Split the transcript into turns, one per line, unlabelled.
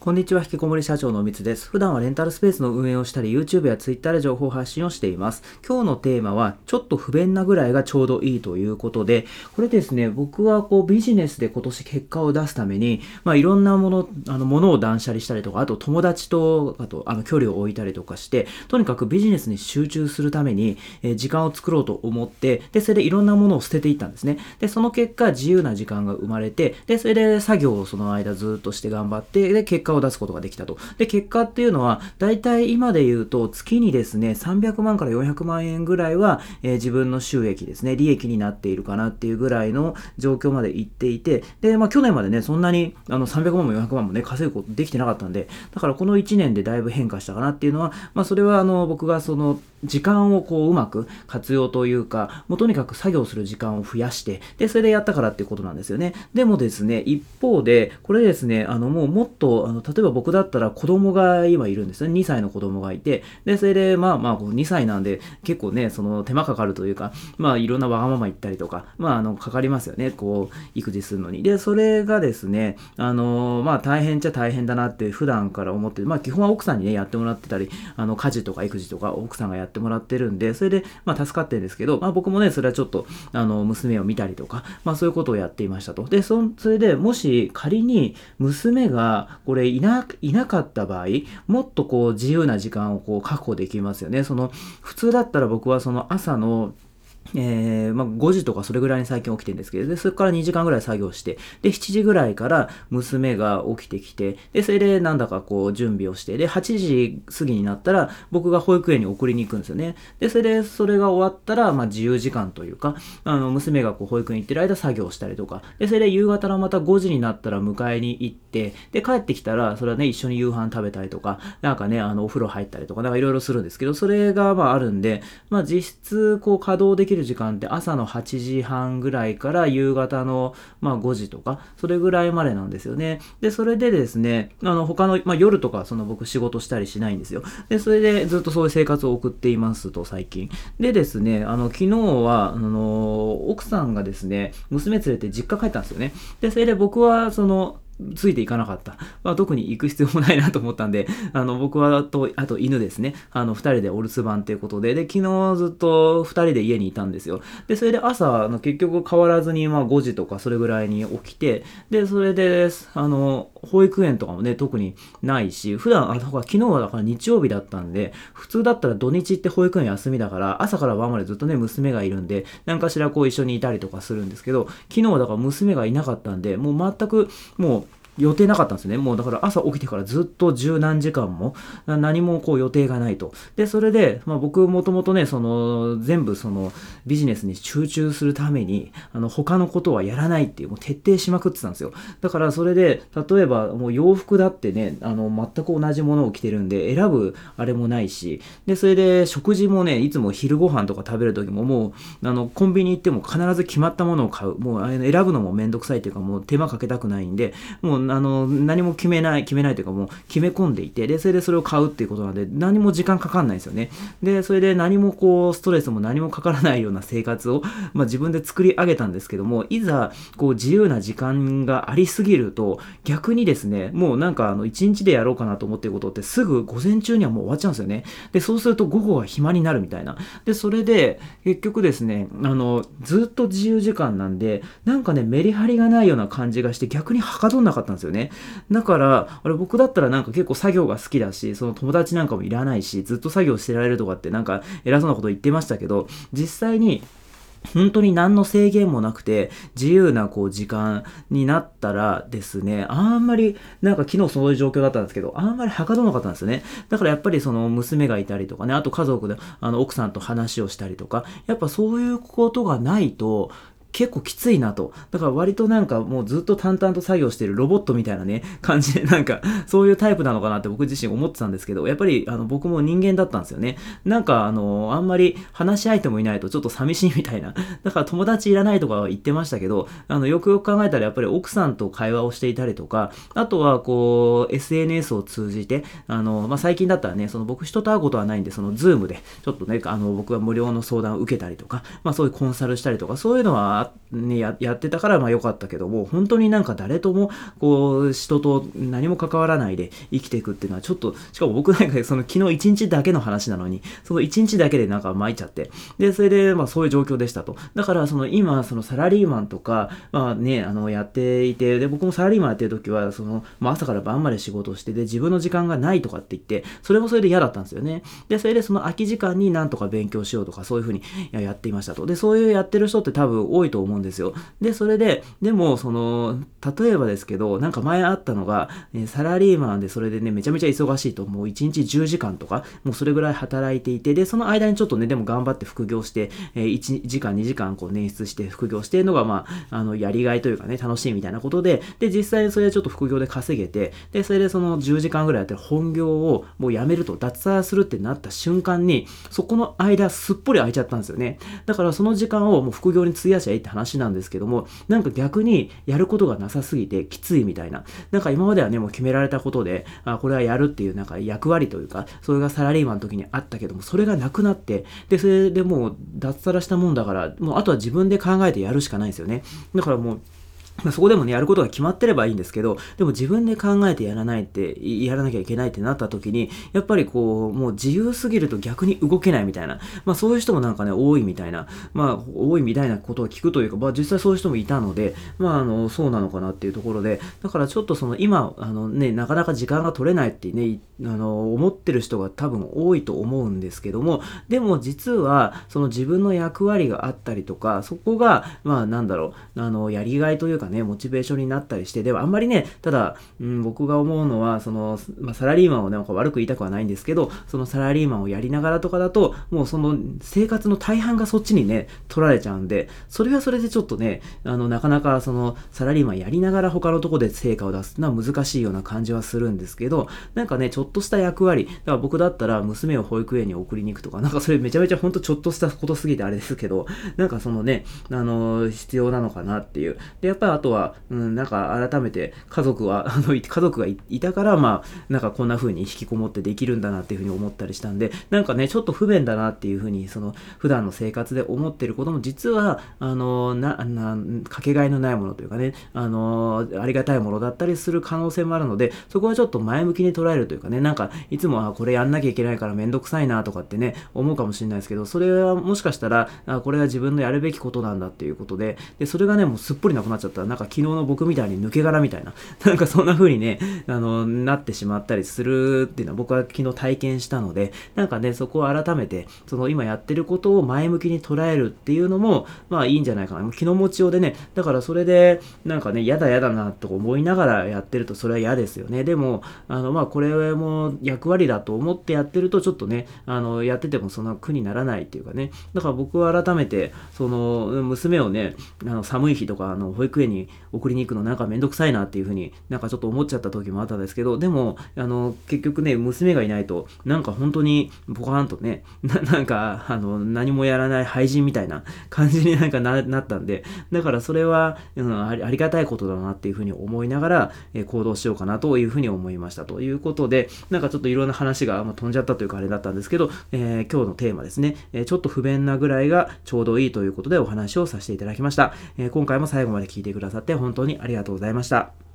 こんにちは、引きこもり社長のみつです。普段はレンタルスペースの運営をしたり、YouTube や Twitter で情報発信をしています。今日のテーマは、ちょっと不便なぐらいがちょうどいいということで、これですね、僕はこうビジネスで今年結果を出すために、まあいろんなもの、あの、ものを断捨離したりとか、あと友達と、あと、あの、距離を置いたりとかして、とにかくビジネスに集中するために、えー、時間を作ろうと思って、で、それでいろんなものを捨てていったんですね。で、その結果、自由な時間が生まれて、で、それで作業をその間ずっとして頑張って、で、結果を出すことができたと。で、結果っていうのは、大体今で言うと、月にですね、300万から400万円ぐらいは、えー、自分の収益ですね、利益になっているかなっていうぐらいの状況まで行っていて、で、まあ去年までね、そんなにあの300万も400万もね、稼ぐことできてなかったんで、だからこの1年でだいぶ変化したかなっていうのは、まあそれはあの、僕がその、時間をこううまく活用というか、もうとにかく作業する時間を増やして、で、それでやったからっていうことなんですよね。でもですね、一方で、これですね、あのもうもっと、あの例えば僕だったら子供が今いるんですね。2歳の子供がいて、で、それでまあまあ2歳なんで結構ね、その手間かかるというか、まあいろんなわがまま言ったりとか、まああの、かかりますよね。こう、育児するのに。で、それがですね、あの、まあ大変っちゃ大変だなって普段から思って、まあ基本は奥さんにね、やってもらってたり、あの、家事とか育児とか奥さんがやってってもらってるんで、それで、まあ助かってるんですけど、まあ僕もね、それはちょっと、あの、娘を見たりとか、まあそういうことをやっていましたと。で、そ、それでもし仮に娘がこれいな、いなかった場合、もっとこう自由な時間をこう確保できますよね。その普通だったら僕はその朝のえー、まあ、5時とかそれぐらいに最近起きてるんですけど、で、それから2時間ぐらい作業して、で、7時ぐらいから娘が起きてきて、で、それでなんだかこう準備をして、で、8時過ぎになったら僕が保育園に送りに行くんですよね。で、それで、それが終わったら、まあ、自由時間というか、あの、娘がこう保育園行ってる間作業したりとか、で、それで夕方のまた5時になったら迎えに行って、で、帰ってきたら、それはね、一緒に夕飯食べたりとか、なんかね、あの、お風呂入ったりとか、なんかいろいろするんですけど、それがまああるんで、まあ、実質こう稼働できるる時間って朝の8時半ぐらいから夕方の、まあ、5時とか、それぐらいまでなんですよね。で、それでですね、あの、他の、まあ、夜とか、その僕仕事したりしないんですよ。で、それでずっとそういう生活を送っていますと、最近。でですね、あの、昨日は、あの、奥さんがですね、娘連れて実家帰ったんですよね。で、それで僕は、その、ついていかなかった。まあ、特に行く必要もないなと思ったんで、あの、僕はと、あと犬ですね。あの、二人でお留守番っていうことで、で、昨日ずっと二人で家にいたんですよ。で、それで朝、あの結局変わらずに、まあ5時とかそれぐらいに起きて、で、それで、あの、保育園とかもね、特にないし、普段、あ、だから昨日はだから日曜日だったんで、普通だったら土日って保育園休みだから、朝から晩までずっとね、娘がいるんで、何かしらこう一緒にいたりとかするんですけど、昨日はだから娘がいなかったんで、もう全く、もう、予定なかったんですね。もうだから朝起きてからずっと十何時間も何もこう予定がないと。で、それで、まあ、僕もともとね、その全部そのビジネスに集中するために、あの他のことはやらないっていう、もう徹底しまくってたんですよ。だからそれで、例えばもう洋服だってね、あの全く同じものを着てるんで選ぶあれもないし、で、それで食事もね、いつも昼ご飯とか食べる時ももう、あのコンビニ行っても必ず決まったものを買う。もう選ぶのもめんどくさいっていうかもう手間かけたくないんで、もうあの、何も決めない、決めないというかもう決め込んでいて、で、それでそれを買うっていうことなんで、何も時間かかんないんですよね。で、それで何もこう、ストレスも何もかからないような生活を、まあ自分で作り上げたんですけども、いざ、こう、自由な時間がありすぎると、逆にですね、もうなんかあの、一日でやろうかなと思ってることってすぐ午前中にはもう終わっちゃうんですよね。で、そうすると午後は暇になるみたいな。で、それで、結局ですね、あの、ずっと自由時間なんで、なんかね、メリハリがないような感じがして、逆にはかどんなかったんですですよね。だから、あれ僕だったらなんか結構作業が好きだし、その友達なんかもいらないし、ずっと作業してられるとかってなんか偉そうなこと言ってましたけど、実際に本当に何の制限もなくて自由なこう時間になったらですね、あんまりなんか昨日そういう状況だったんですけど、あんまりはかどなかったんですよね。だからやっぱりその娘がいたりとかね、あと家族であの奥さんと話をしたりとか、やっぱそういうことがないと結構きついなと。だから割となんかもうずっと淡々と作業してるロボットみたいなね、感じでなんかそういうタイプなのかなって僕自身思ってたんですけど、やっぱりあの僕も人間だったんですよね。なんかあの、あんまり話し相手もいないとちょっと寂しいみたいな。だから友達いらないとかは言ってましたけど、あの、よくよく考えたらやっぱり奥さんと会話をしていたりとか、あとはこう、SNS を通じて、あの、まあ、最近だったらね、その僕人と会うことはないんで、そのズームでちょっとね、あの、僕は無料の相談を受けたりとか、まあそういうコンサルしたりとか、そういうのはね、ややってたからまあ良かったけども、本当になんか誰とも、こう、人と何も関わらないで生きていくっていうのはちょっと、しかも僕なんかその昨日一日だけの話なのに、その一日だけでなんか巻いちゃって、で、それでまあそういう状況でしたと。だからその今、そのサラリーマンとか、まあね、あの、やっていて、で、僕もサラリーマンやってる時は、その、まあ朝から晩まで仕事して、で、自分の時間がないとかって言って、それもそれで嫌だったんですよね。で、それでその空き時間になんとか勉強しようとか、そういうふうにやっていましたと。で、そういうやってる人って多分多いと思うんですよ。で、それで、でも、その、例えばですけど、なんか前あったのが、えサラリーマンでそれでね、めちゃめちゃ忙しいと、もう1日10時間とか、もうそれぐらい働いていて、で、その間にちょっとね、でも頑張って副業して、え1時間、2時間こう捻出して副業してるのが、まあ、あの、やりがいというかね、楽しいみたいなことで、で、実際それでちょっと副業で稼げて、で、それでその10時間ぐらいやってる本業をもうやめると、脱サラするってなった瞬間に、そこの間すっぽり空いちゃったんですよね。だからその時間をもう副業に費やしゃいって話なんですけども、なんか逆にやることがなさすぎてきついみたいな。なんか今まではね、もう決められたことで、あ、これはやるっていうなんか役割というか、それがサラリーマンの時にあったけども、それがなくなって、で、それでもう脱サラしたもんだから、もうあとは自分で考えてやるしかないんですよね。だからもう、まあ、そこでもね、やることが決まってればいいんですけど、でも自分で考えてやらないって、やらなきゃいけないってなった時に、やっぱりこう、もう自由すぎると逆に動けないみたいな、まあそういう人もなんかね、多いみたいな、まあ多いみたいなことを聞くというか、まあ実際そういう人もいたので、まああの、そうなのかなっていうところで、だからちょっとその今、あのね、なかなか時間が取れないってね、あの、思ってる人が多分多いと思うんですけども、でも実は、その自分の役割があったりとか、そこが、まあなんだろう、あの、やりがいというかね、モチベーションになったりして、ではあんまりね、ただ、うん、僕が思うのは、その、まあ、サラリーマンをね、悪く言いたくはないんですけど、そのサラリーマンをやりながらとかだと、もうその生活の大半がそっちにね、取られちゃうんで、それはそれでちょっとね、あの、なかなかその、サラリーマンやりながら他のとこで成果を出すのは難しいような感じはするんですけど、なんかね、ちょっとした役割、だから僕だったら娘を保育園に送りに行くとか、なんかそれめちゃめちゃほんとちょっとしたことすぎてあれですけど、なんかそのね、あの、必要なのかなっていう。で、やっぱりあとは、うん、なんか改めて家族は、あの、家族がいたから、まあ、なんかこんな風に引きこもってできるんだなっていう風に思ったりしたんで、なんかね、ちょっと不便だなっていう風に、その、普段の生活で思ってることも、実は、あの、な、な、かけがえのないものというかね、あの、ありがたいものだったりする可能性もあるので、そこはちょっと前向きに捉えるというかね、なんか、いつもはこれやんなきゃいけないからめんどくさいなとかってね、思うかもしれないですけど、それはもしかしたら、あこれは自分のやるべきことなんだっていうことで、で、それがね、もうすっぽりなくなっちゃった、なんか昨日の僕みたいに抜け殻みたいな、なんかそんな風にね、あの、なってしまったりするっていうのは僕は昨日体験したので、なんかね、そこを改めて、その今やってることを前向きに捉えるっていうのも、まあいいんじゃないかな。気の持ちようでね、だからそれで、なんかね、嫌だ嫌だなと思いながらやってるとそれは嫌ですよね。でも、あの、まあこれも役割だと思ってやってるとちょっとね、あの、やっててもそんな苦にならないっていうかね、だから僕は改めて、その、娘をね、あの寒い日とか、あの、保育園に送りに行くのなんかめんどくさいなっていうふうになんかちょっと思っちゃった時もあったんですけど、でも、あの、結局ね、娘がいないと、なんか本当にポカーンとね、な なんか、あの、何もやらない廃人みたいな感じに なんかななったんで、だからそれは、うん、ありがたいことだなっていうふうに思いながら、え、行動しようかなというふうに思いました。ということで、なんかちょっといろんな話が、まあ、飛んじゃったというかあれだったんですけど、えー、今日のテーマですね、え、ちょっと不便なぐらいがちょうどいいということでお話をさせていただきました。え今回も最後まで聞いてくださって本当にありがとうございました。